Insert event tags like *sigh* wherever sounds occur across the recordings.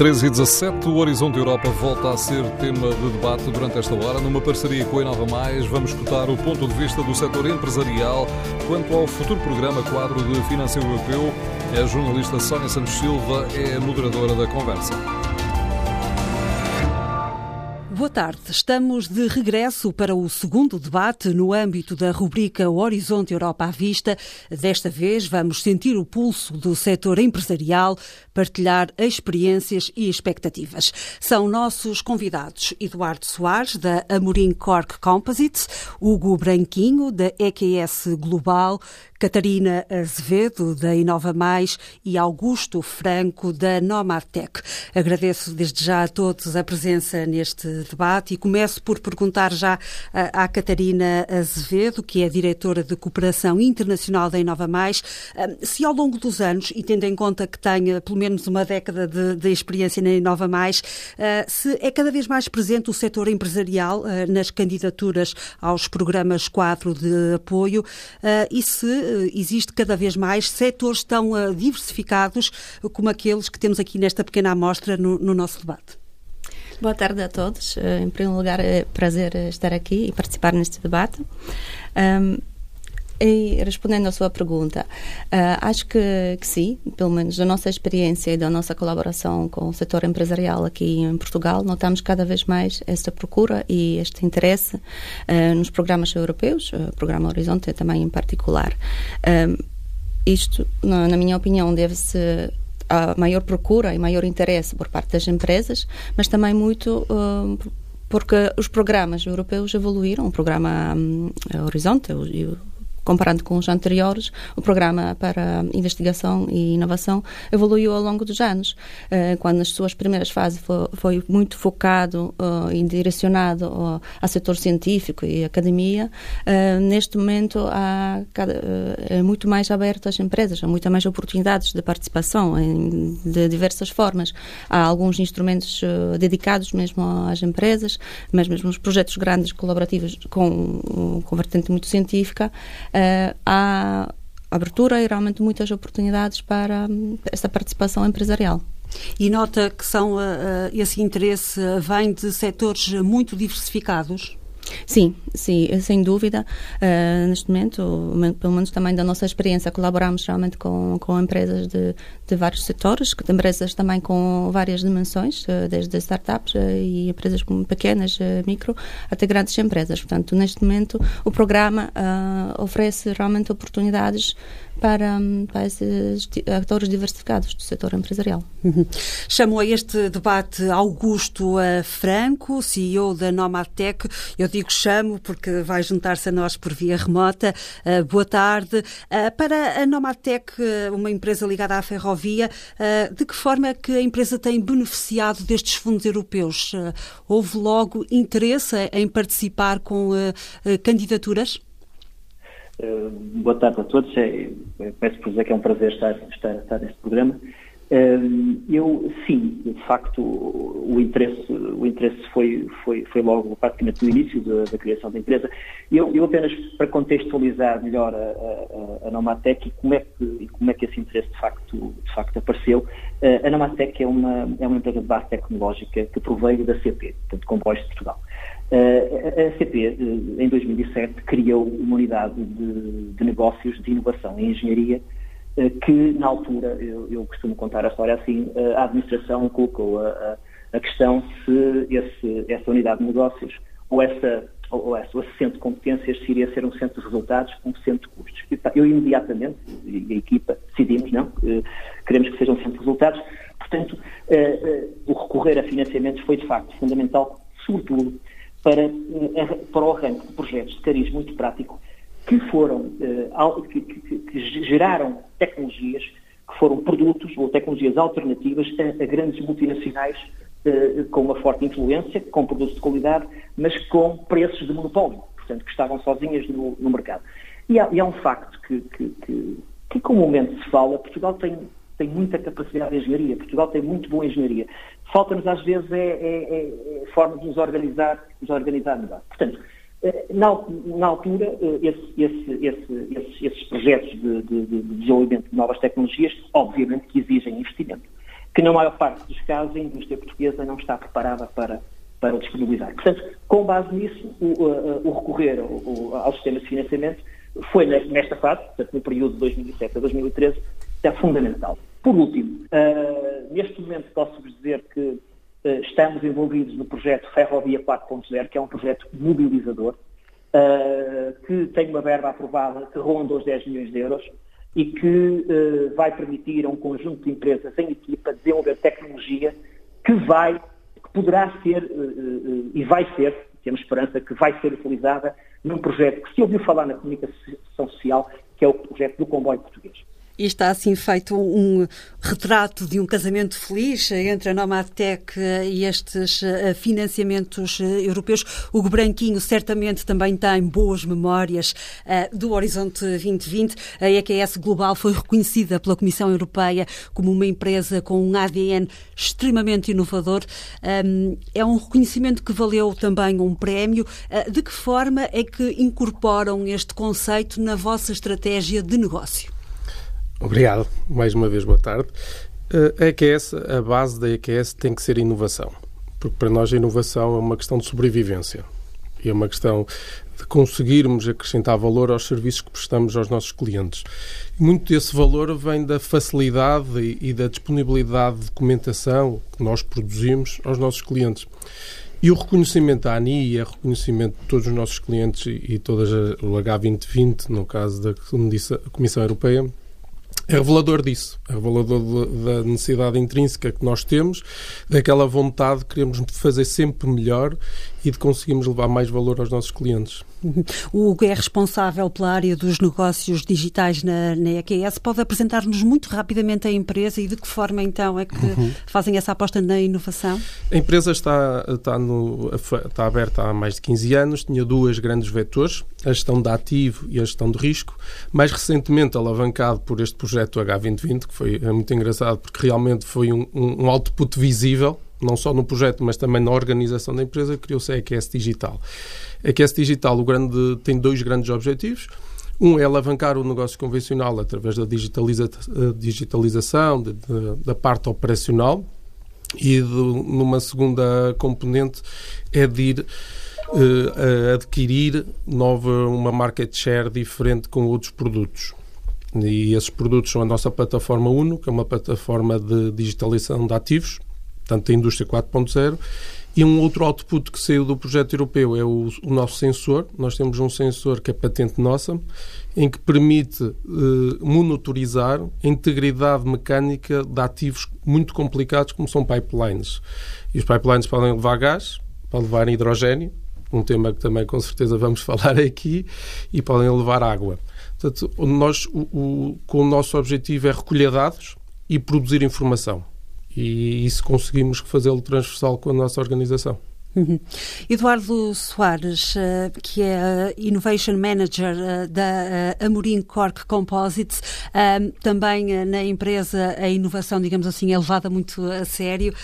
13 e 17, o Horizonte Europa volta a ser tema de debate durante esta hora. Numa parceria com a Inova Mais, vamos escutar o ponto de vista do setor empresarial quanto ao futuro programa quadro de financiamento europeu. A jornalista Sónia Santos Silva é a moderadora da conversa. Boa tarde. Estamos de regresso para o segundo debate no âmbito da rubrica Horizonte Europa à Vista. Desta vez vamos sentir o pulso do setor empresarial, partilhar experiências e expectativas. São nossos convidados Eduardo Soares, da Amorim Cork Composites, Hugo Branquinho, da EQS Global, Catarina Azevedo, da Inova Mais e Augusto Franco, da Nomadtech. Agradeço desde já a todos a presença neste debate e começo por perguntar já à Catarina Azevedo, que é diretora de Cooperação Internacional da Inova Mais, se ao longo dos anos, e tendo em conta que tenha pelo menos uma década de, de experiência na Inova Mais, se é cada vez mais presente o setor empresarial nas candidaturas aos programas quadro de apoio e se eh, existe cada vez mais setores tão eh, diversificados como aqueles que temos aqui nesta pequena amostra no, no nosso debate. Boa tarde a todos. Eh, em primeiro lugar, é prazer estar aqui e participar neste debate. Um, e respondendo à sua pergunta, uh, acho que, que, sim, pelo menos da nossa experiência e da nossa colaboração com o setor empresarial aqui em Portugal, notamos cada vez mais esta procura e este interesse uh, nos programas europeus, o programa Horizonte também em particular. isto, na, na minha opinião, deve-se a maior procura e maior interesse por parte das empresas, mas também muito uh, porque os programas europeus evoluíram. O programa um, Horizonte e o comparando com os anteriores, o programa para investigação e inovação evoluiu ao longo dos anos. Uh, quando nas suas primeiras fases foi, muito focado uh, e direcionado uh, ao setor científico e academia, neste momento há é muito mais aberto às empresas, há muitas mais oportunidades de participação de diversas formas. Há alguns instrumentos dedicados mesmo às empresas, mas mesmo os projetos grandes colaborativos com, com vertente muito científica, uh, há abertura e realmente muitas oportunidades para um, esta participação empresarial. E nota que são, uh, esse interesse vem de setores muito diversificados? Sim, sim, sem dúvida. Uh, neste momento, pelo menos também da nossa experiência, colaboramos realmente com, com empresas de, de vários setores, empresas também com várias dimensões, uh, desde startups uh, e empresas pequenas, micro, até grandes empresas. Portanto, neste momento, o programa oferece realmente oportunidades para, para esses atores diversificados do setor empresarial. Uhum. Chamo a este debate Augusto Franco, CEO da Nomadtech. Eu digo chamo porque vai juntar-se a nós por via remota. Uh, boa tarde. Uh, para a Nomadtech, uma empresa ligada à ferrovia, de que forma é que a empresa tem beneficiado destes fundos europeus? houve logo interesse em participar com candidaturas? Uh, boa tarde a todos. É, peço por dizer que é um prazer estar, estar, estar neste programa. Uh, eu, sim, de facto, o interesse, o interesse foi, foi, foi logo praticamente no início da, da criação da empresa. Eu, eu, apenas para contextualizar melhor a, a, a Nomatec e como é que, como é que esse interesse de facto, de facto apareceu, uh, a Nomatec é uma, é uma empresa de base tecnológica que proveio da CP, portanto, Comboios de Portugal. Uh, a CP, em 2007, criou uma unidade de, de negócios de inovação e engenharia uh, que, na altura, eu, eu, costumo contar a história assim, a administração colocou a, a, questão se esse, essa unidade de negócios ou essa ou, esse, ou esse centro de competências se iria ser um centro de resultados ou um centro de custos. Eu imediatamente, e a equipa, decidimos, não, queremos que seja um centro de resultados, portanto, o recorrer a financiamentos foi de facto fundamental, sobretudo para, eh, para o arranque de projetos de cariz muito prático que foram, eh, que, que, que, geraram tecnologias, que foram produtos ou tecnologias alternativas a, a grandes multinacionais eh, com uma forte influência, com produtos de qualidade, mas com preços de monopólio, portanto, que estavam sozinhas no, no mercado. E há, e há, um facto que, que, que, que comumente se fala, Portugal tem, tem muita capacidade de engenharia, Portugal tem muito boa engenharia. Falta-nos às vezes é, é, é, é forma de nos organizar, nos organizar melhor. Portanto, eh, na, altura, eh, esse, esse, esse, esses, esses, projetos de, de, de, desenvolvimento de novas tecnologias, obviamente que exigem investimento. que na maior parte dos casos a indústria portuguesa não está preparada para, para disponibilizar. Portanto, com base nisso, o, o, o recorrer ao, ao, sistema de financiamento foi nesta fase, portanto, no período de 2007 a 2013, é fundamental. Por último, uh, neste momento posso-vos dizer que uh, estamos envolvidos no projeto Ferrovia 4.0, que é um projeto mobilizador, uh, que tem uma verba aprovada que ronda os 10 milhões de euros e que vai permitir a um conjunto de empresas em equipa desenvolver tecnologia que vai, que poderá ser e vai ser, temos esperança que vai ser utilizada num projeto que se ouviu falar na comunicação social, que é o projeto do comboio português e está assim feito um retrato de um casamento feliz entre a Nomadtec e estes eh, financiamentos eh, europeus. Hugo Branquinho certamente também tem boas memórias uh, do Horizonte 2020. A EQS Global foi reconhecida pela Comissão Europeia como uma empresa com um ADN extremamente inovador. É um reconhecimento que valeu também um prémio. De que forma é que incorporam este conceito na vossa estratégia de negócio? Obrigado. Mais uma vez, boa tarde. A EQS, a base da EQS tem que ser inovação. Porque para nós a inovação é uma questão de sobrevivência. E é uma questão de conseguirmos acrescentar valor aos serviços que prestamos aos nossos clientes. Muito desse valor vem da facilidade e, da disponibilidade de documentação que nós produzimos aos nossos clientes. E o reconhecimento da ANI e o reconhecimento de todos os nossos clientes e, e todas o H2020, no caso da Comissão Europeia, é revelador disso, é revelador da necessidade intrínseca que nós temos, daquela vontade de queremos fazer sempre melhor e de conseguirmos levar mais valor aos nossos clientes. O Hugo é responsável pela área dos negócios digitais na, na EQS. Pode apresentar-nos muito rapidamente a empresa e de que forma então é que uhum. fazem essa aposta na inovação? A empresa está, está, no, está aberta há mais de 15 anos, tinha duas grandes vetores, a gestão de ativo e a gestão de risco. Mais recentemente alavancado por este projeto H2020, que foi é muito engraçado porque realmente foi um, um output visível não só no projeto, mas também na organização da empresa, criou-se a EQS Digital. A EQS Digital o grande, tem dois grandes objetivos. Um é alavancar o negócio convencional através da digitaliza, eh, digitalização, de, de, da parte operacional, e de, numa segunda componente é de ir uh, adquirir nova, uma market share diferente com outros produtos. E esses produtos são a nossa plataforma UNO, que é uma plataforma de digitalização de ativos, portanto, a indústria 4.0. E um outro output que saiu do projeto europeu é o, o, nosso sensor. Nós temos um sensor que é patente nossa, em que permite eh, monitorizar a integridade mecânica de ativos muito complicados, como são pipelines. E os pipelines podem levar gás, podem levar hidrogênio, um tema que também com certeza vamos *laughs* falar aqui, e podem levar água. Portanto, nós, o, o, o nosso objetivo é recolher dados e produzir informação e isso conseguimos fazê-lo transversal com a nossa organização. Uhum. Eduardo Soares, uh, que é uh, Innovation Manager uh, da Amorim Cork Composites, também na empresa a inovação, digamos assim, é levada muito a sério.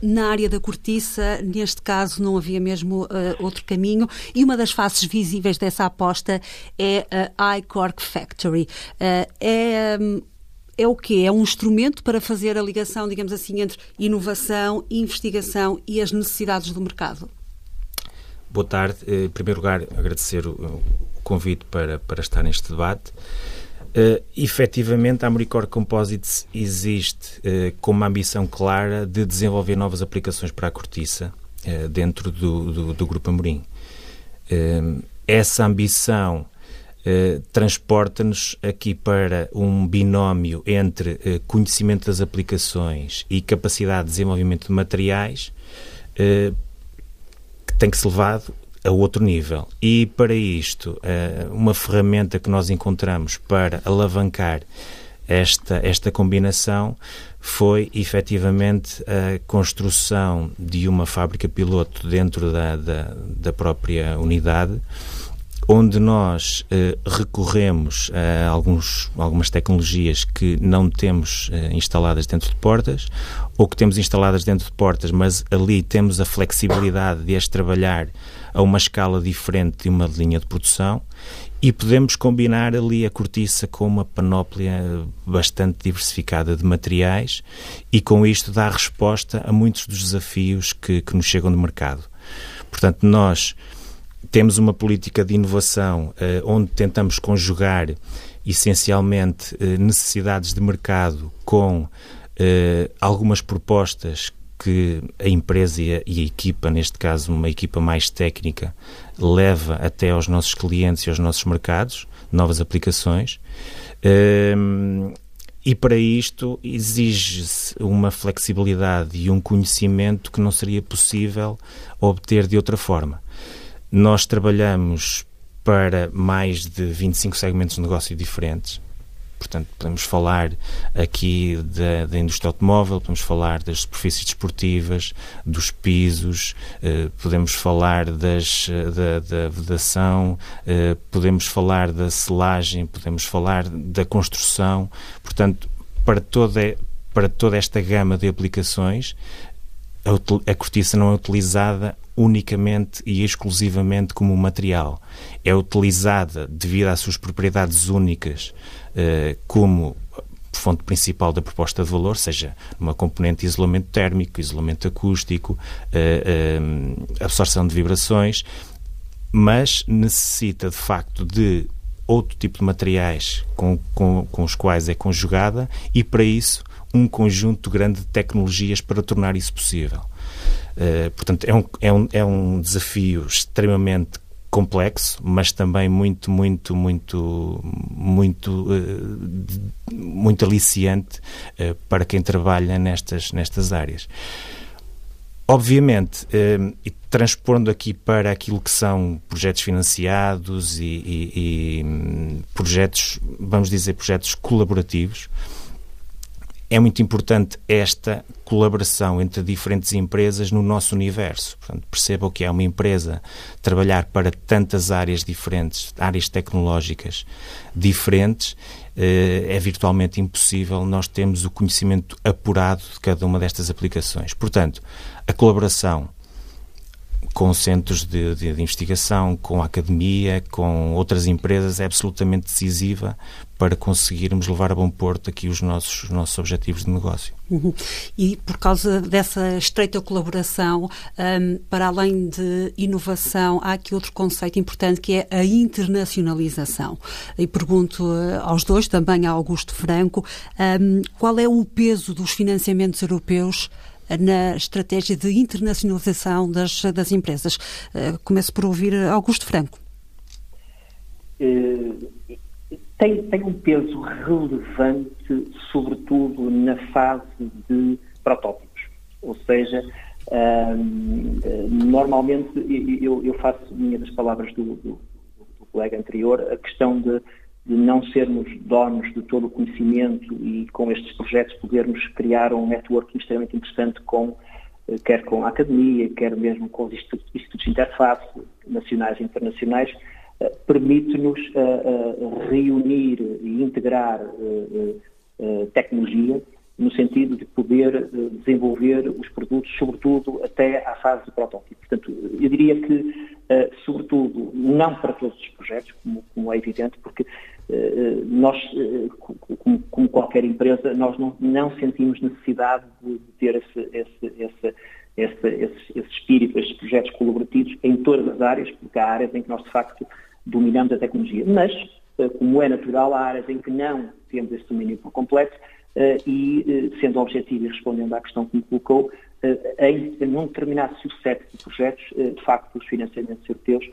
na área da cortiça, neste caso, não havia mesmo outro caminho e uma das faces visíveis dessa aposta é a iCork Factory. é um, é o quê? É um instrumento para fazer a ligação, digamos assim, entre inovação, investigação e as necessidades do mercado? Boa tarde. Eh, em primeiro lugar, agradecer o convite para, para estar neste debate. Uh, efetivamente, a Amoricor Composites existe uh, com uma ambição clara de desenvolver novas aplicações para a cortiça uh, dentro do, do, do, Grupo Amorim. Uh, essa ambição eh, transporta-nos aqui para um binómio entre eh, conhecimento das aplicações e capacidade de desenvolvimento de materiais eh, que tem que ser levado a outro nível. E para isto, eh, uma ferramenta que nós encontramos para alavancar esta, esta combinação foi efetivamente a construção de uma fábrica piloto dentro da, da, da própria unidade onde nós uh, recorremos a alguns, algumas tecnologias que não temos uh, instaladas dentro de portas ou que temos instaladas dentro de portas, mas ali temos a flexibilidade de as trabalhar a uma escala diferente de uma linha de produção e podemos combinar ali a cortiça com uma panóplia bastante diversificada de materiais e com isto dar resposta a muitos dos desafios que, que nos chegam do mercado. Portanto, nós temos uma política de inovação eh, onde tentamos conjugar essencialmente eh, necessidades de mercado com eh, algumas propostas que a empresa e a, e a, equipa, neste caso uma equipa mais técnica, leva até aos nossos clientes e aos nossos mercados, novas aplicações. Um, e para isto exige-se uma flexibilidade e um conhecimento que não seria possível obter de outra forma. Nós trabalhamos para mais de 25 segmentos de negócio diferentes Portanto, podemos falar aqui da, da, indústria automóvel, podemos falar das superfícies desportivas, dos pisos, eh, podemos falar das, eh, da, da vedação, eh, podemos falar da selagem, podemos falar da construção. Portanto, para toda, para toda esta gama de aplicações, a, a cortiça não é utilizada unicamente e exclusivamente como material. É utilizada devido às suas propriedades únicas eh, como fonte principal da proposta de valor, seja uma componente de isolamento térmico, isolamento acústico, eh, eh, absorção de vibrações, mas necessita de facto de outro tipo de materiais com, com, com os quais é conjugada e para isso um conjunto grande de tecnologias para tornar isso possível. Uh, portanto, é um, é, um, é um desafio extremamente complexo, mas também muito, muito, muito, muito, uh, muito aliciante uh, para quem trabalha nestas, nestas áreas. Obviamente, e transpondo aqui para aquilo que são projetos financiados e, e, e hum, projetos, vamos dizer, projetos colaborativos, é muito importante esta colaboração entre diferentes empresas no nosso universo. Portanto, perceba o que é uma empresa trabalhar para tantas áreas diferentes, áreas tecnológicas diferentes, eh, é virtualmente impossível nós termos o conhecimento apurado de cada uma destas aplicações. Portanto, a colaboração com centros de, de, de, investigação, com a academia, com outras empresas, é absolutamente decisiva para conseguirmos levar a bom porto aqui os nossos, os nossos objetivos de negócio. Uhum. E por causa dessa estreita colaboração, um, para além de inovação, há aqui outro conceito importante que é a internacionalização. E pergunto uh, aos dois, também a Augusto Franco, um, qual é o peso dos financiamentos europeus na estratégia de internacionalização das, das empresas. Eh, começo por ouvir Augusto Franco. Eh, tem, tem um peso relevante, sobretudo na fase de protótipos. Ou seja, um, normalmente eu, eu, faço minha das palavras do, do, do colega anterior a questão de de não sermos donos de todo o conhecimento e com estes projetos podermos criar um networking extremamente interessante com eh, quer com a academia, quer mesmo com os institutos de interface nacionais e internacionais, eh, permite-nos eh, reunir e integrar tecnologia no sentido de poder desenvolver os produtos, sobretudo até à fase de protótipo. Portanto, eu diria que, sobretudo, não para todos os projetos, como, é evidente, porque nós, eh, como, qualquer empresa, nós não, não sentimos necessidade de ter esse, esse, esse, esse, esse, esse espírito, estes projetos colaborativos em todas as áreas, porque há áreas em que nós, de facto, dominamos a tecnologia. Mas, eh, como é natural, há áreas em que não temos esse domínio por completo e, sendo objetivo e respondendo à questão que me colocou, em, num determinado subset de projetos, de facto, os financiamentos europeus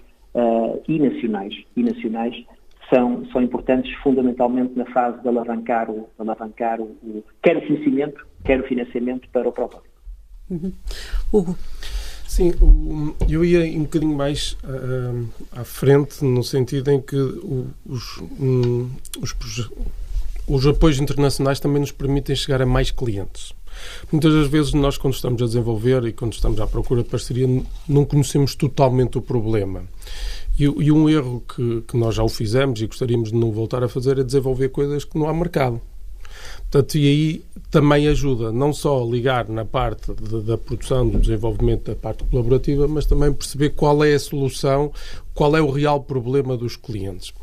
e nacionais, e nacionais são, são importantes fundamentalmente na fase de alavancar o, de alavancar o, o quer o conhecimento, quer o financiamento para o protótipo. Uhum. Hugo. Sim, eu ia um bocadinho mais uh, à frente, no sentido em que os, um, os, os apoios internacionais também nos permitem chegar a mais clientes. Muitas das vezes nós, quando estamos a desenvolver e quando estamos à procura de parceria, não conhecemos totalmente o problema. E, e um erro que, que nós já o fizemos e gostaríamos de não voltar a fazer é desenvolver coisas que não há mercado. Portanto, e aí também ajuda não só ligar na parte de, da produção, do desenvolvimento da parte colaborativa, mas também perceber qual é a solução, qual é o real problema dos clientes.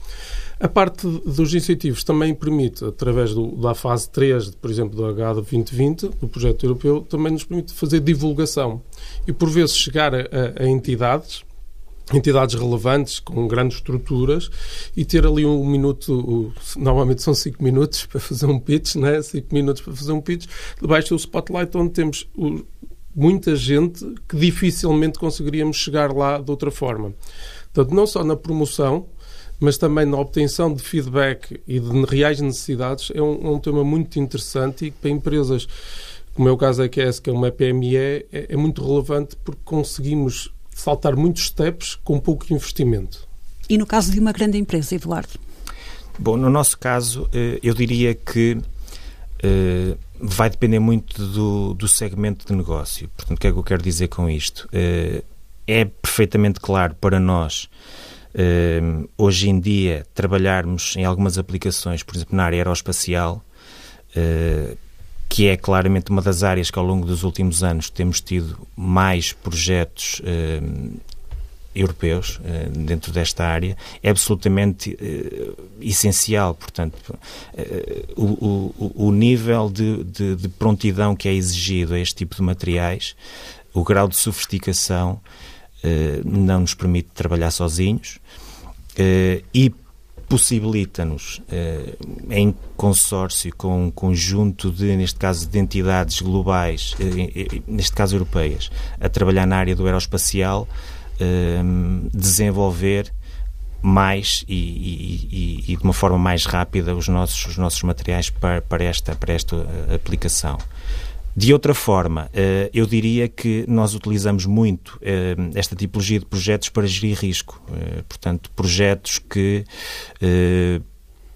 A parte dos incentivos também permite, através do, da fase 3, por exemplo, do H 2020, do projeto europeu, também nos permite fazer divulgação e, por vezes, chegar a, a entidades entidades relevantes com grandes estruturas e ter ali um minuto, normalmente são cinco minutos para fazer um pitch, né? cinco minutos para fazer um pitch, debaixo do spotlight onde temos muita gente que dificilmente conseguiríamos chegar lá de outra forma. Portanto, não só na promoção, mas também na obtenção de feedback e de reais necessidades, é um, é um tema muito interessante e que para empresas, como é o caso da EQS, que é uma PME, é, é muito relevante porque conseguimos saltar muitos steps com pouco investimento. E no caso de uma grande empresa, Eduardo? Bom, no nosso caso, eh, eu diria que eh, vai depender muito do, do segmento de negócio. Portanto, o que é que eu quero dizer com isto? Eh, é perfeitamente claro para nós, hoje em dia, trabalharmos em algumas aplicações, por exemplo, na área aeroespacial, que é claramente uma das áreas que ao longo dos últimos anos temos tido mais projetos eh, europeus eh, dentro desta área, é absolutamente eh, essencial. Portanto, eh, o, o, o, nível de, de, de, prontidão que é exigido a este tipo de materiais, o grau de sofisticação, eh, não nos permite trabalhar sozinhos. Eh, e possibilita-nos, eh, em consórcio com um conjunto de, neste caso, de entidades globais, eh, neste caso europeias, a trabalhar na área do aeroespacial, eh, desenvolver mais e, e, e, de uma forma mais rápida os nossos, os nossos materiais para, para, esta, para esta aplicação. De outra forma, eh, eu diria que nós utilizamos muito eh, esta tipologia de projetos para gerir risco. Eh, portanto, projetos que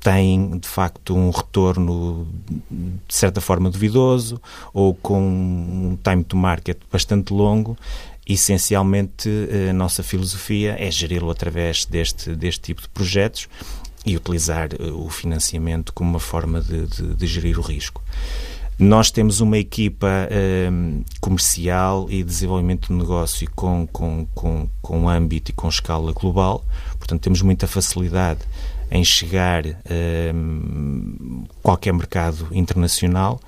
têm, de facto, um retorno de certa forma duvidoso ou com um time to market bastante longo. Essencialmente, a nossa filosofia é geri-lo através deste, deste tipo de projetos e utilizar o financiamento como uma forma de, de, de gerir o risco. Nós temos uma equipa um, comercial e desenvolvimento de negócio com, com, com, com âmbito e com escala global, portanto, temos muita facilidade em chegar a um, qualquer mercado internacional.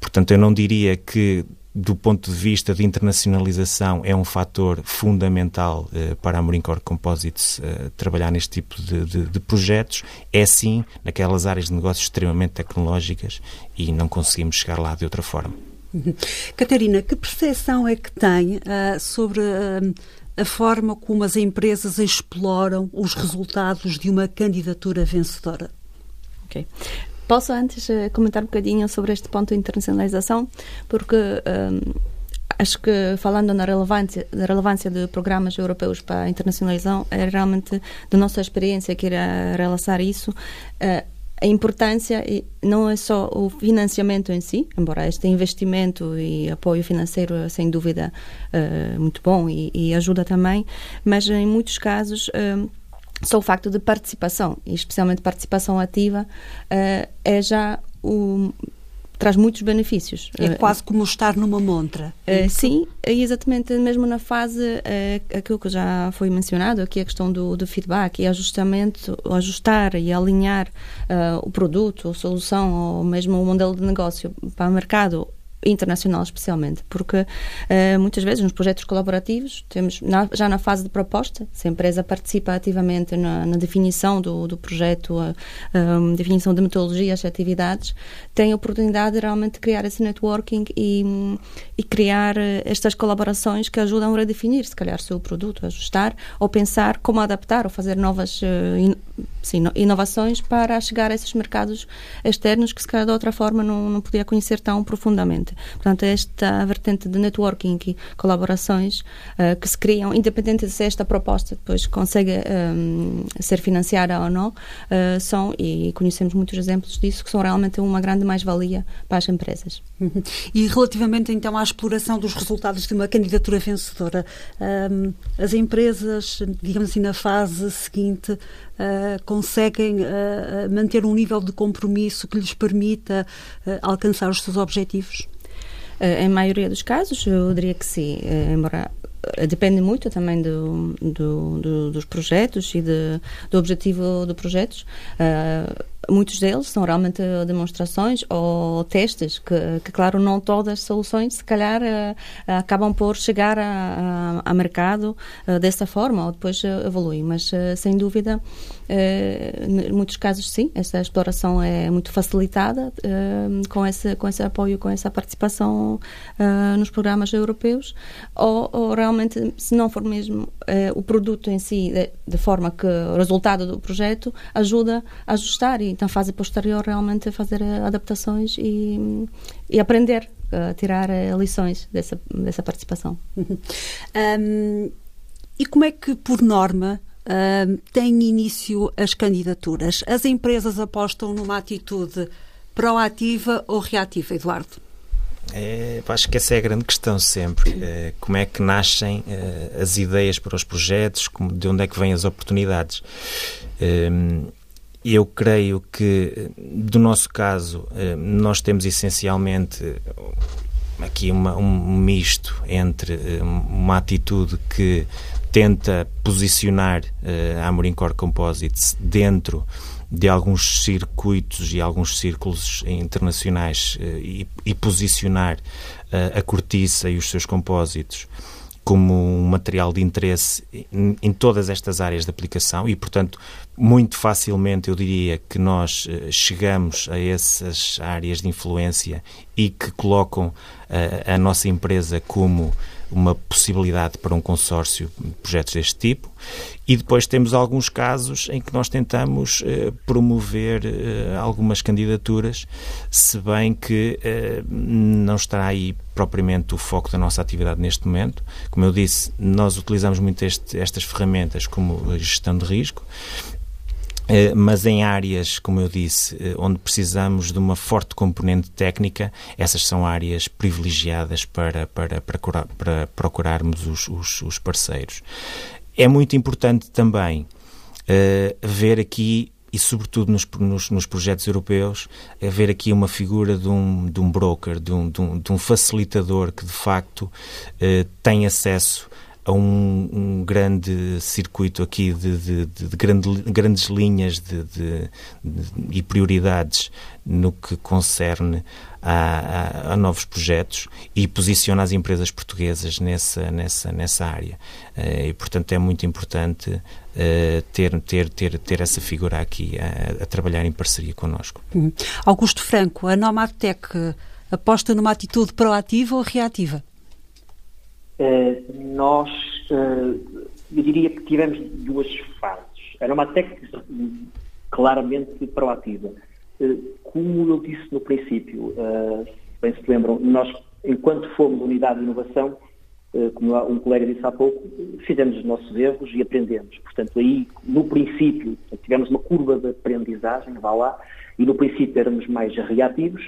Portanto, eu não diria que do ponto de vista de internacionalização, é um fator fundamental uh, para a Morincore Composites uh, trabalhar neste tipo de, de, de, projetos. É sim naquelas áreas de negócios extremamente tecnológicas e não conseguimos chegar lá de outra forma. Uhum. Catarina, que percepção é que tem uh, sobre a forma como as empresas exploram os resultados de uma candidatura vencedora? Ok. Posso antes uh, comentar um bocadinho sobre este ponto de internacionalização, porque um, acho que falando na relevância, da relevância de programas europeus para a internacionalização, é realmente da nossa experiência que irá relaçar isso. Uh, a importância não é só o financiamento em si, embora este investimento e apoio financeiro é sem dúvida uh, muito bom e, e, ajuda também, mas em muitos casos uh, só o facto de participação, e especialmente participação ativa, uh, é já o traz muitos benefícios. É quase como estar numa montra. Uh, sim, é exatamente mesmo na fase uh, aquilo que já foi mencionado, aqui a questão do, do feedback e ajustamento, ajustar e alinhar uh, o produto, a solução ou mesmo o modelo de negócio para o mercado internacional especialmente, porque uh, muitas vezes nos projetos colaborativos temos na, já na fase de proposta, se a empresa participa ativamente na, na definição do, do projeto, a, a, definição de metodologias e atividades, tem a oportunidade de realmente criar esse networking e, e criar eh, estas colaborações que ajudam a redefinir, se calhar, o seu produto, ajustar ou pensar como adaptar ou fazer novas uh, in, sim, inovações para chegar a esses mercados externos que se calhar de outra forma não, não podia conhecer tão profundamente. Realmente. Portanto, esta vertente de networking e colaborações uh, que se criam, independente de se esta proposta depois consegue um, ser financiada ou não, uh, são, e conhecemos muitos exemplos disso, que são realmente uma grande mais-valia para as empresas. Uhum. E relativamente então à exploração dos resultados de uma candidatura vencedora, um, as empresas, digamos assim, na fase seguinte, uh, conseguem manter um nível de compromisso que lhes permita alcançar os seus objetivos? Em maioria dos casos, eu diria que sim, embora depende muito também do, do, do, dos projetos e de, do objetivo dos projetos. Uh, muitos deles são realmente demonstrações ou testes que, que claro, não todas as soluções, se calhar, uh, acabam por chegar a, a, a mercado uh, dessa forma ou depois evoluem. Mas, sem dúvida, em muitos casos, sim, essa exploração é muito facilitada com, esse, com esse apoio, com essa participação nos programas europeus ou, ou realmente, se não for mesmo eh, o produto em si, de, de, forma que o resultado do projeto ajuda a ajustar e, então, fase posterior, realmente fazer eh, adaptações e, e aprender a tirar eh, lições dessa, dessa participação. *laughs* Um, e como é que, por norma, um, têm início as candidaturas? As empresas apostam numa atitude proativa ou reativa, Eduardo? É, acho que essa é a grande questão sempre. É, como é que nascem é, as ideias para os projetos, como, de onde é que vêm as oportunidades. Eu creio que, do nosso caso, é, nós temos essencialmente aqui uma, um misto entre uma atitude que tenta posicionar a Amorim Core Composites dentro de alguns circuitos e alguns círculos internacionais eh, e, e posicionar eh, a cortiça e os seus compósitos como um material de interesse em, em, todas estas áreas de aplicação e, portanto, muito facilmente eu diria que nós uh, chegamos a essas áreas de influência e que colocam uh, a nossa empresa como uma possibilidade para um consórcio de projetos deste tipo. E depois temos alguns casos em que nós tentamos eh, promover eh, algumas candidaturas, se bem que eh, não está aí propriamente o foco da nossa atividade neste momento. Como eu disse, nós utilizamos muito este, estas ferramentas como gestão de risco mas em áreas, como eu disse, eh, onde precisamos de uma forte componente técnica, essas são áreas privilegiadas para, para, para, para procurarmos os, os, os, parceiros. É muito importante também uh, ver aqui e sobretudo nos, nos, nos, projetos europeus, haver aqui uma figura de um, de um broker, de um, de um, de um facilitador que de facto eh, tem acesso a um, um, grande circuito aqui de, de, de grande, grandes linhas de, e prioridades no que concerne a, a, a, novos projetos e posiciona as empresas portuguesas nessa, nessa, nessa área. Uh, e, portanto, é muito importante uh, ter, ter, ter, ter essa figura aqui a, a trabalhar em parceria connosco. Uhum. Augusto Franco, a Nomadtech aposta numa atitude proativa ou reativa? Eh, nós, uh, eu diria que tivemos duas fases. Era uma técnica claramente proativa. Uh, como eu disse no princípio, bem se lembram, nós, enquanto fomos unidade de inovação, como um colega disse há pouco, fizemos os nossos erros e aprendemos. Portanto, aí, no princípio, tivemos uma curva de aprendizagem, vá lá, e no princípio éramos mais reativos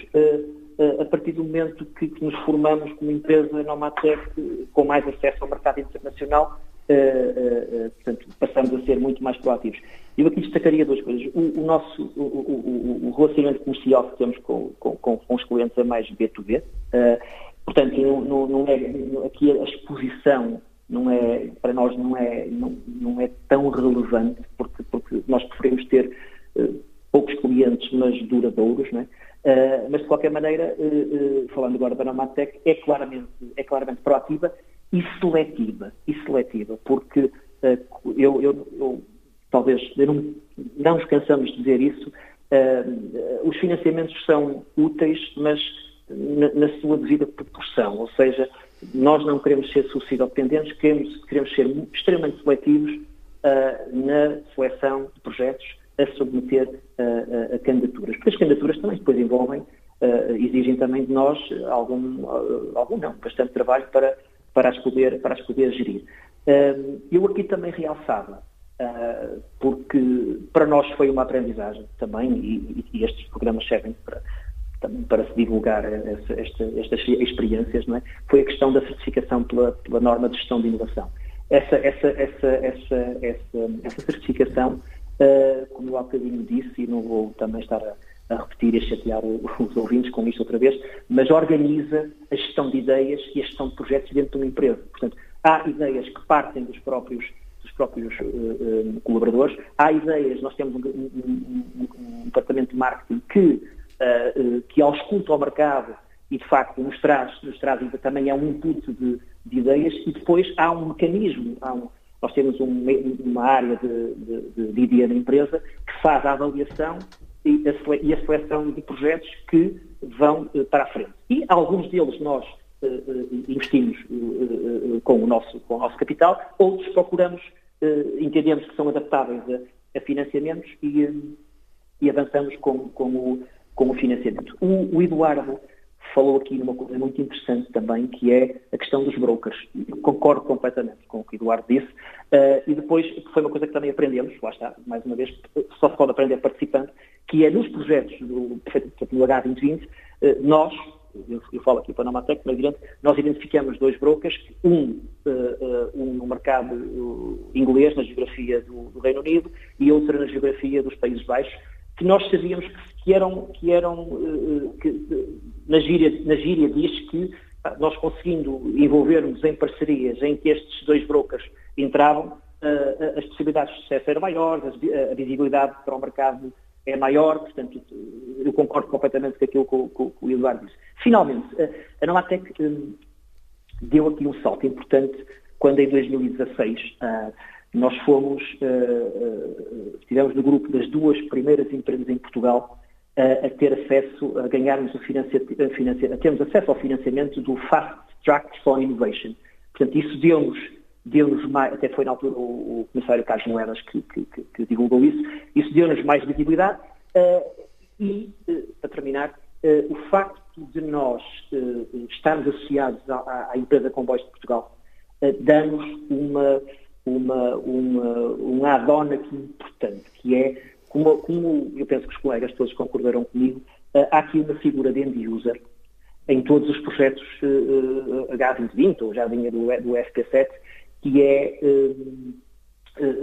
a partir do momento que, que nos formamos como empresa Nomatec com mais acesso ao mercado internacional, uh, uh, portanto, passamos a ser muito mais proativos. Eu aqui destacaria duas coisas. O, o nosso o, o, o, relacionamento comercial que temos com, com, com, os clientes é mais B2B, uh, portanto, é, aqui a exposição não é, para nós não é, não, não é tão relevante, porque, porque nós preferimos ter poucos clientes, mas duradouros, não é? Uh, mas, de qualquer maneira, uh, uh, falando agora da Nomadtech, é claramente, é claramente proativa e seletiva, e seletiva porque eu, eu, eu, talvez, eu não, não nos cansamos de dizer isso, os financiamentos são úteis, mas na, na, sua devida proporção, ou seja, nós não queremos ser suicidodependentes, queremos, queremos ser extremamente seletivos na seleção de projetos a submeter a, a, a, candidaturas. Porque as candidaturas também depois envolvem uh, exigem também de nós algum, uh, algum não, bastante trabalho para, para, as, poder, para as poder gerir. Uh, eu aqui também realçava, porque para nós foi uma aprendizagem também, e, e estes programas servem para, também para se divulgar essa, esta, estas experiências, não é? foi a questão da certificação pela, pela norma de gestão de inovação. Essa, essa, essa, essa, essa, essa certificação, como eu há bocadinho disse, e não vou também estar a a repetir e a chatear *laughs* os ouvintes com isto outra vez, mas organiza a gestão de ideias e a gestão de projetos dentro de uma empresa. Portanto, há ideias que partem dos próprios, dos próprios uh, uh, colaboradores, há ideias, nós temos um, um, um, um departamento de marketing que, uh, que ausculta ao mercado e, de facto, nos traz, nos traz também é um input de, de ideias e depois há um mecanismo, há um, nós temos um, uma área de, de, de, empresa que faz a avaliação e a seleção de projetos que vão eh, para a frente. E alguns deles nós uh, investimos uh, com, o nosso, com o nosso capital, outros procuramos, entendemos que são adaptáveis a, a financiamentos e, e, avançamos com, com, o, com o financiamento. O, o Eduardo falou aqui numa coisa muito interessante também, que é a questão dos brokers. Eu concordo completamente com o que o Eduardo disse. Uh, e depois, foi uma coisa que também aprendemos, lá está, mais uma vez, só se pode aprender participando, que é nos projetos do, do H2020, uh, nós, eu, eu, falo aqui para a Nomatec, mas evidente, nós identificamos dois brokers, um, uh, um no mercado inglês, na geografia do, do Reino Unido, e outro na geografia dos Países Baixos, que nós sabíamos que eram, que eram que, na, gíria, na gíria diz que nós conseguindo envolvermos em parcerias em que estes dois brokers entravam, as possibilidades de sucesso eram maiores, a visibilidade para o mercado é maior, portanto, eu concordo completamente com aquilo que, que, que o Eduardo disse. Finalmente, a Novatec hum, deu aqui um salto importante quando em 2016 nós fomos, estivemos no grupo das duas primeiras empresas em Portugal uh, a ter acesso, a ganharmos o financiamento, a termos acesso ao financiamento do Fast Track for Innovation. Portanto, isso deu-nos, deu-nos mais, até foi na altura o, o comissário Carlos Moedas que, que, que, que divulgou isso, isso deu-nos mais visibilidade e, para terminar, o facto de nós estarmos associados à, à empresa Comboios de Portugal dá-nos uma uma, uma, um add-on aqui importante, que é, como, como, eu penso que os colegas todos concordarão comigo, uh, há aqui uma figura de end-user em todos os projetos uh, uh, H2020, ou já vinha do, do FP7, que é,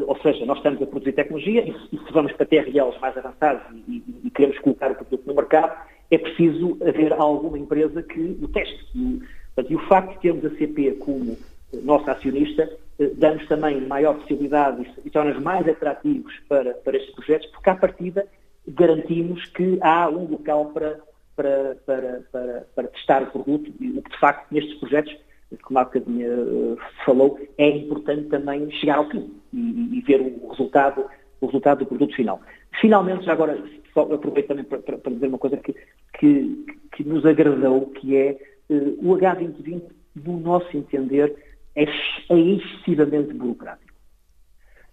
ou seja, nós estamos a produzir tecnologia e, se vamos para TRLs mais avançados e, e, queremos colocar o produto no mercado, é preciso haver alguma empresa que o teste. E, e o facto de termos a CP como nossa acionista eh, dá-nos também maior possibilidade e torna-nos mais atrativos para, para estes projetos, porque à partida garantimos que há um local para, para, para, para, para testar o produto, e que de facto nestes projetos, como a Academia eh, falou, é importante também chegar ao fim e, e ver o resultado, o resultado do produto final. Finalmente, já agora, aproveito também para, para dizer uma coisa que, que, que nos agradou, que é uh, o H2020, no nosso entender, é, é excessivamente burocrático.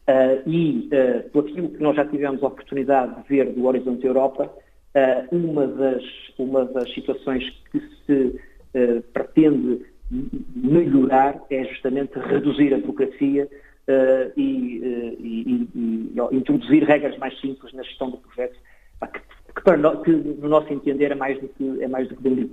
Uh, e, uh, por aquilo que nós já tivemos a oportunidade de ver do Horizonte Europa, uh, uma, das, uma das situações que se uh, pretende melhorar é justamente reduzir a burocracia e, e, e, e, introduzir regras mais simples na gestão do projeto, que, que, que no nosso entender é mais do que, é mais do que bem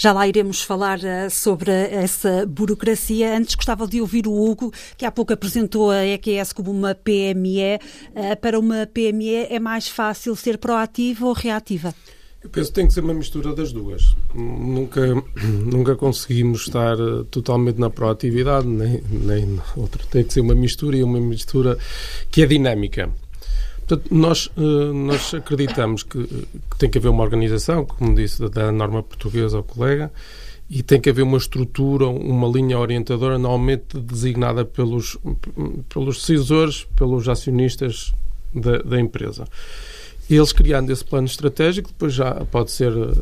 já lá iremos falar uh, sobre essa burocracia. Antes gostava de ouvir o Hugo, que há pouco apresentou a EQS como uma PME. Uh, para uma PME é mais fácil ser proativa ou reativa? Eu penso que tem que ser uma mistura das duas. Nunca, *clears throat* nunca conseguimos estar eh, totalmente na proatividade, nem, nem outra. Tem que ser uma mistura e uma mistura que é dinâmica. Portanto, nós, eh, nós acreditamos que, que, tem que haver uma organização, como disse da norma portuguesa ao colega, e tem que haver uma estrutura, uma linha orientadora, normalmente designada pelos, pelos decisores, pelos acionistas da, da empresa. Eles criando esse plano estratégico, depois já pode ser eh,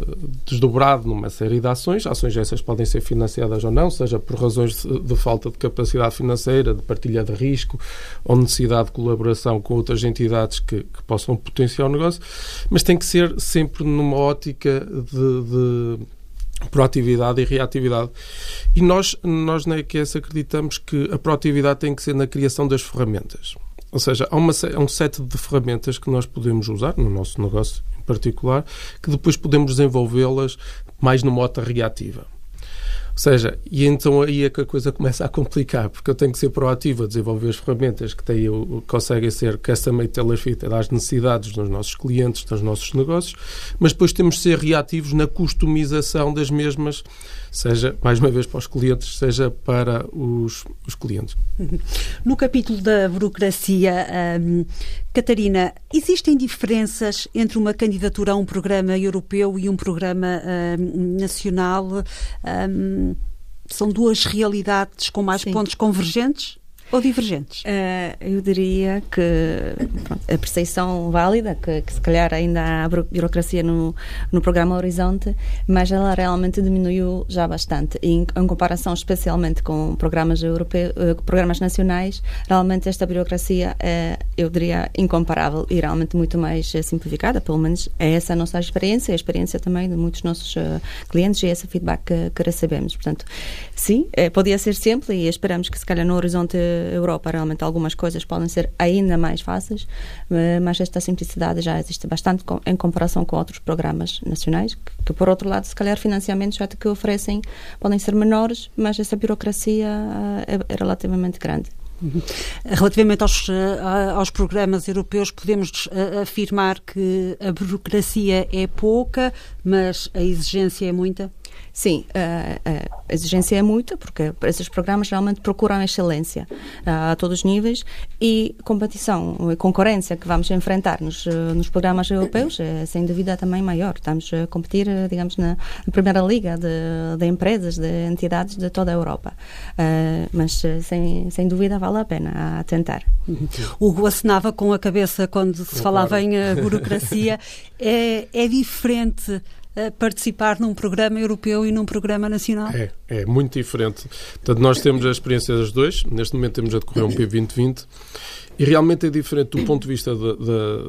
desdobrado numa série de ações. Ações essas podem ser financiadas ou não, seja por razões de, falta de capacidade financeira, de partilha de risco ou necessidade de colaboração com outras entidades que, que possam potenciar o negócio, mas tem que ser sempre numa ótica de, de proatividade e reatividade. E nós, nós na EQS acreditamos que a proatividade tem que ser na criação das ferramentas. Ou seja, há, uma, um set de ferramentas que nós podemos usar no nosso negócio em particular, que depois podemos desenvolvê-las mais numa mota reativa. Seja, e então aí é que a coisa começa a complicar, porque eu tenho que ser proativo a desenvolver as ferramentas que têm, conseguem ser custom-made tailor-fit às necessidades dos nossos clientes, dos nossos negócios, mas depois temos de ser reativos na customização das mesmas, seja, mais uma vez, para os clientes, seja para os, os clientes. No capítulo da burocracia, hum, Catarina, existem diferenças entre uma candidatura a um programa europeu e um programa hum, nacional? Hum, são duas realidades com mais Sim. pontos convergentes? Ou divergentes? Uh, eu diria que pronto, a percepção válida, que, que, se calhar ainda há burocracia no, no programa Horizonte, mas ela realmente diminuiu já bastante. E em, em comparação especialmente com programas europeus, uh, programas nacionais, realmente esta burocracia é, eu diria, incomparável e realmente muito mais uh, simplificada, pelo menos é essa a nossa experiência, a experiência também de muitos nossos clientes e esse feedback que, que recebemos. Portanto, sim, podia ser simples e esperamos que se calhar no Horizonte Europa realmente algumas coisas podem ser ainda mais fáceis, eh, mas esta simplicidade já existe bastante em comparação com outros programas nacionais, que, que por outro lado, se calhar financiamentos já que oferecem podem ser menores, mas essa burocracia eh, é, é relativamente grande. Uhum. Relativamente aos, eh, aos programas europeus, podemos afirmar que a burocracia é pouca, mas a exigência é muita? Sim, a, a exigência é muita, porque esses programas realmente procuram excelência a todos os níveis e competição e concorrência que vamos enfrentar nos, nos programas europeus é sem dúvida também maior. Estamos a competir, digamos, na, primeira liga de, de, empresas, de entidades de toda a Europa. Mas sem, sem dúvida vale a pena a tentar. Uhum. Hugo acenava com a cabeça quando se falava em eh, burocracia. *laughs* é, é diferente participar num programa europeu e num programa nacional? É, é muito diferente. Portanto, nós temos a experiência das dois. Neste momento temos a decorrer um P2020 e realmente é diferente do ponto de vista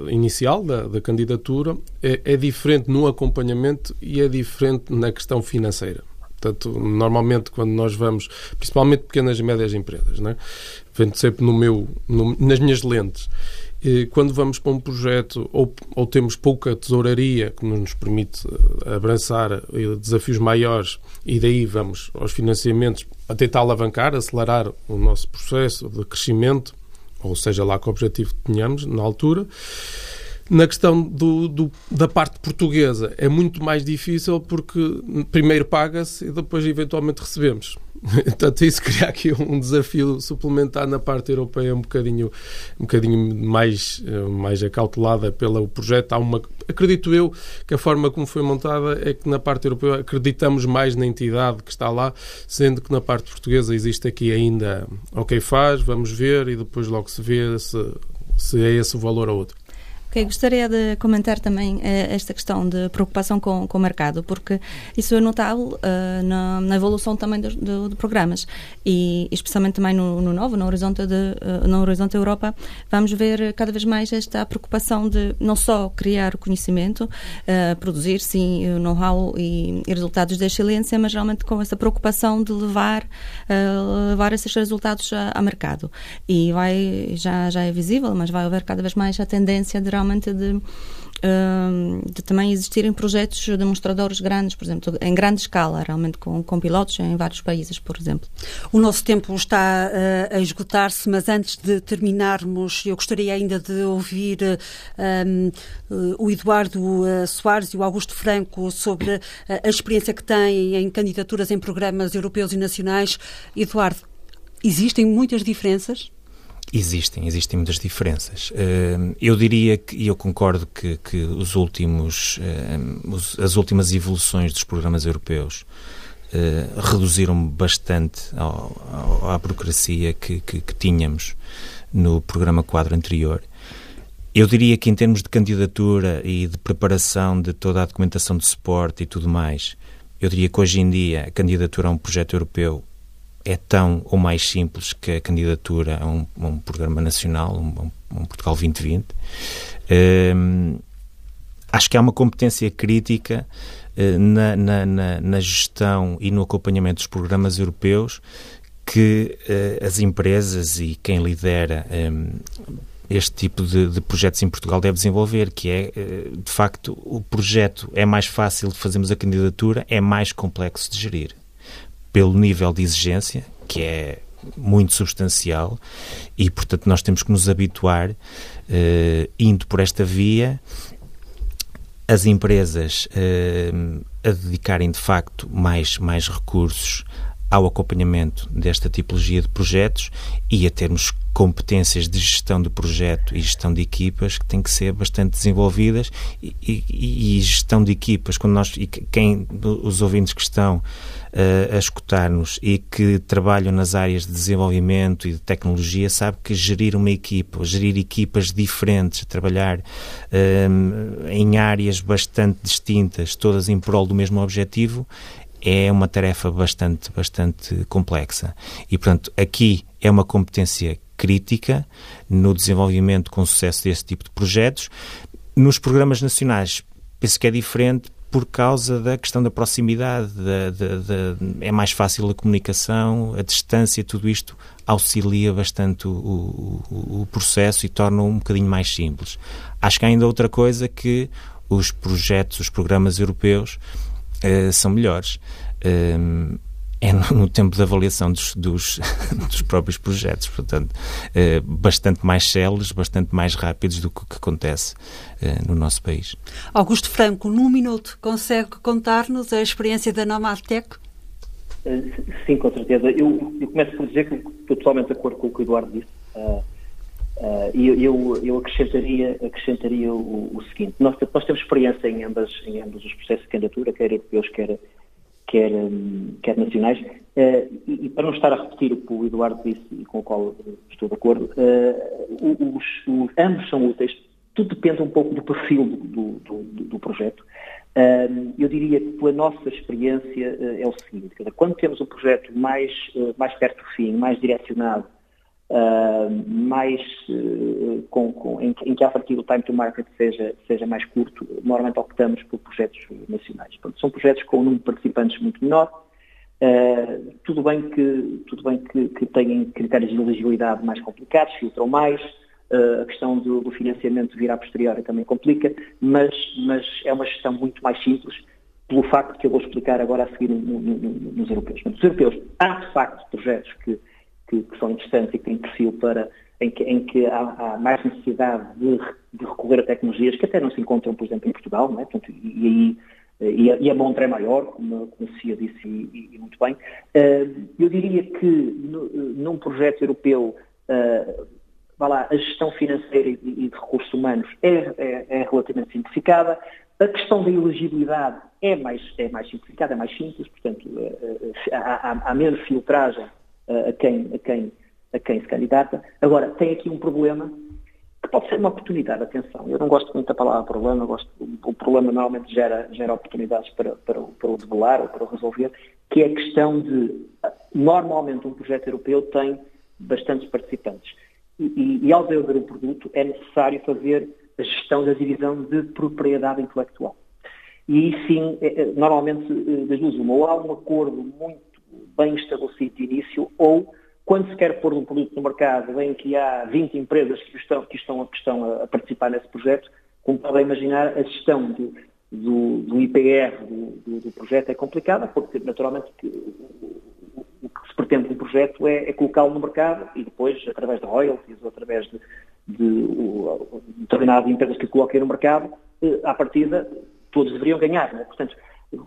inicial da, da candidatura, é, é diferente no acompanhamento e é diferente na questão financeira. Portanto, normalmente quando nós vamos, principalmente pequenas e médias empresas, né? vendo sempre no meu, no, nas minhas lentes, quando vamos para um projeto ou, ou, temos pouca tesouraria que nos permite eh, abraçar eh, desafios maiores e daí vamos aos financiamentos a tentar alavancar, acelerar o nosso processo de crescimento, ou seja lá que objetivo tenhamos na altura. Na questão do, do, da parte portuguesa é muito mais difícil porque primeiro paga-se e depois eventualmente recebemos. *laughs* Portanto, isso cria aqui um desafio suplementar na parte europeia um bocadinho, um bocadinho mais, eh, mais acautelada pelo projeto. Há uma, acredito eu que a forma como foi montada é que na parte europeia acreditamos mais na entidade que está lá, sendo que na parte portuguesa existe aqui ainda, ok, faz, vamos ver e depois logo se vê se, se é esse o valor ou outro. Okay, gostaria de comentar também eh, esta questão de preocupação com, com o mercado, porque isso é notável uh, na, na, evolução também de, de, de, programas e especialmente também no, no novo, no horizonte, de, uh, no horizonte Europa, vamos ver cada vez mais esta preocupação de não só criar conhecimento, uh, produzir sim know-how e, e, resultados de excelência, mas realmente com essa preocupação de levar, levar esses resultados a, a mercado. E vai, já, já é visível, mas vai haver cada vez mais a tendência de realmente de, de também existirem projetos demonstradores grandes, por exemplo, em grande escala, realmente com, com pilotos em vários países, por exemplo. O nosso tempo está uh, a esgotar-se, mas antes de terminarmos, eu gostaria ainda de ouvir um, uh, o Eduardo uh, Soares e o Augusto Franco sobre a experiência que têm em candidaturas em programas europeus e nacionais. Eduardo, existem muitas diferenças? Existem, existem muitas diferenças. Ehm, eu diria que, e eu concordo que, que os últimos, ehm, as últimas evoluções dos programas europeus eh, reduziram bastante à burocracia que, que, que, tínhamos no programa quadro anterior. eu diria que em termos de candidatura e de preparação de toda a documentação de suporte e tudo mais, eu diria que hoje em dia a candidatura a um projeto europeu é tão ou mais simples que a candidatura a um, a um programa nacional, um, um Portugal 2020. Um, acho que há uma competência crítica uh, na, na, na, na, gestão e no acompanhamento dos programas europeus que uh, as empresas e quem lidera este tipo de, de, projetos em Portugal deve desenvolver, que é, uh, de facto, o projeto é mais fácil de fazermos a candidatura, é mais complexo de gerir pelo nível de exigência, que é muito substancial, e portanto nós temos que nos habituar, uh, indo por esta via, as empresas uh, a dedicarem de facto mais, mais recursos ao acompanhamento desta tipologia de projetos e a termos competências de gestão de projeto e gestão de equipas que têm que ser bastante desenvolvidas e, e, e gestão de equipas, quando nós, e quem, os ouvintes que estão a escutar-nos e que trabalham nas áreas de desenvolvimento e de tecnologia, sabe que gerir uma equipa, gerir equipas diferentes, trabalhar uh, em áreas bastante distintas, todas em prol do mesmo objetivo, é uma tarefa bastante, bastante complexa. E, portanto, aqui é uma competência crítica no desenvolvimento com sucesso desse tipo de projetos. Nos programas nacionais, penso que é diferente por causa da questão da proximidade, da, da, da, é mais fácil a comunicação, a distância, tudo isto auxilia bastante o, o, o processo e torna um bocadinho mais simples. Acho que há ainda outra coisa que os projetos, os programas europeus uh, são melhores. Um, é no, tempo de avaliação dos, dos, *laughs* dos próprios projetos, portanto, uh, bastante mais céleres, bastante mais rápidos do que, que acontece uh, no nosso país. Augusto Franco, num minuto, consegue contar-nos a experiência da Nomadtech? Sim, com certeza. Eu, eu começo por dizer que estou totalmente de acordo com o que o Eduardo disse. Uh, Uh, e eu, eu, acrescentaria, acrescentaria o, o, seguinte: nós, nós temos experiência em, ambas, em ambos os processos de candidatura, quer europeus, quer, quer, um, quer nacionais, uh, e, e, para não estar a repetir o que o Eduardo disse e com o qual estou de acordo, uh, os, os, ambos são úteis, tudo depende um pouco do perfil do, do, do, projeto. eu diria que pela nossa experiência é o seguinte: quando temos um projeto mais, mais perto do fim, mais direcionado, uh, mais uh, com, com, em, em, que a partir do time to market seja, seja mais curto, normalmente optamos por projetos nacionais. Portanto, são projetos com um número de participantes muito menor, uh, tudo bem que, tudo bem que, que têm critérios de elegibilidade mais complicados, filtram mais, a questão do, do, financiamento vir a posteriori também complica, mas, mas é uma gestão muito mais simples pelo facto que eu vou explicar agora a seguir nos europeus. Nos europeus há, de facto, projetos que que, que são interessantes e que têm perfil para, em que, em que há, há, mais necessidade de, de, recorrer a tecnologias que até não se encontram, por exemplo, em Portugal, é? Portanto, e e e a montra é maior, como, como a CIA disse e, e, muito bem. Uh, eu diria que no, num projeto europeu, uh, lá, a gestão financeira e, de recursos humanos é, é, é, relativamente simplificada. A questão da elegibilidade é mais, é mais simplificada, é mais simples, portanto, uh, há, há, há menos filtragem a quem, a, quem, a quem se candidata. Agora, tem aqui um problema que pode ser uma oportunidade, atenção. Eu não gosto muito da palavra problema, gosto, o problema normalmente gera, gera oportunidades para, para, para o debelar ou para o resolver, que é a questão de, normalmente um projeto europeu tem bastantes participantes. E, e, e ao desenvolver um produto é necessário fazer a gestão da divisão de propriedade intelectual. E sim, é, é, normalmente, eh, das duas uma, ou há um acordo muito bem estabelecido de início, ou quando se quer pôr um produto no mercado em que há 20 empresas que estão, que estão, que estão a participar nesse projeto, como podem imaginar, a gestão do, do, do IPR do, do, projeto é complicada, porque naturalmente o, que se pretende com o projeto é, é colocá-lo no mercado e depois, através de royalties ou através de, de, de determinadas empresas que coloquem no mercado, eh, à partida todos deveriam ganhar, é? portanto,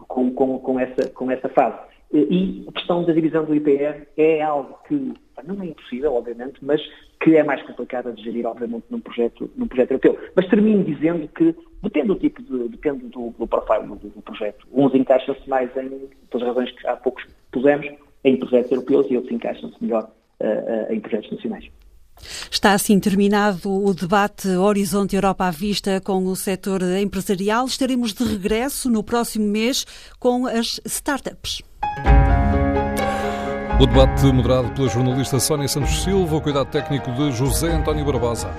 com, com, com, essa, com essa fase. E a questão da divisão do IPR é algo que não é impossível, obviamente, mas que é mais complicado de gerir, obviamente, num projeto, num projeto europeu. Mas termino dizendo que depende do tipo de, depende do, do profile do, do, projeto. Uns encaixam-se mais em, pelas razões que há poucos pusemos, em projetos europeus e outros encaixam-se melhor uh, uh, em projetos nacionais. Está assim terminado o debate Horizonte Europa à Vista com o setor empresarial. Estaremos de regresso no próximo mês com as startups. O debate moderado pela jornalista Sónia Santos Silva, o cuidado técnico de José António Barbosa.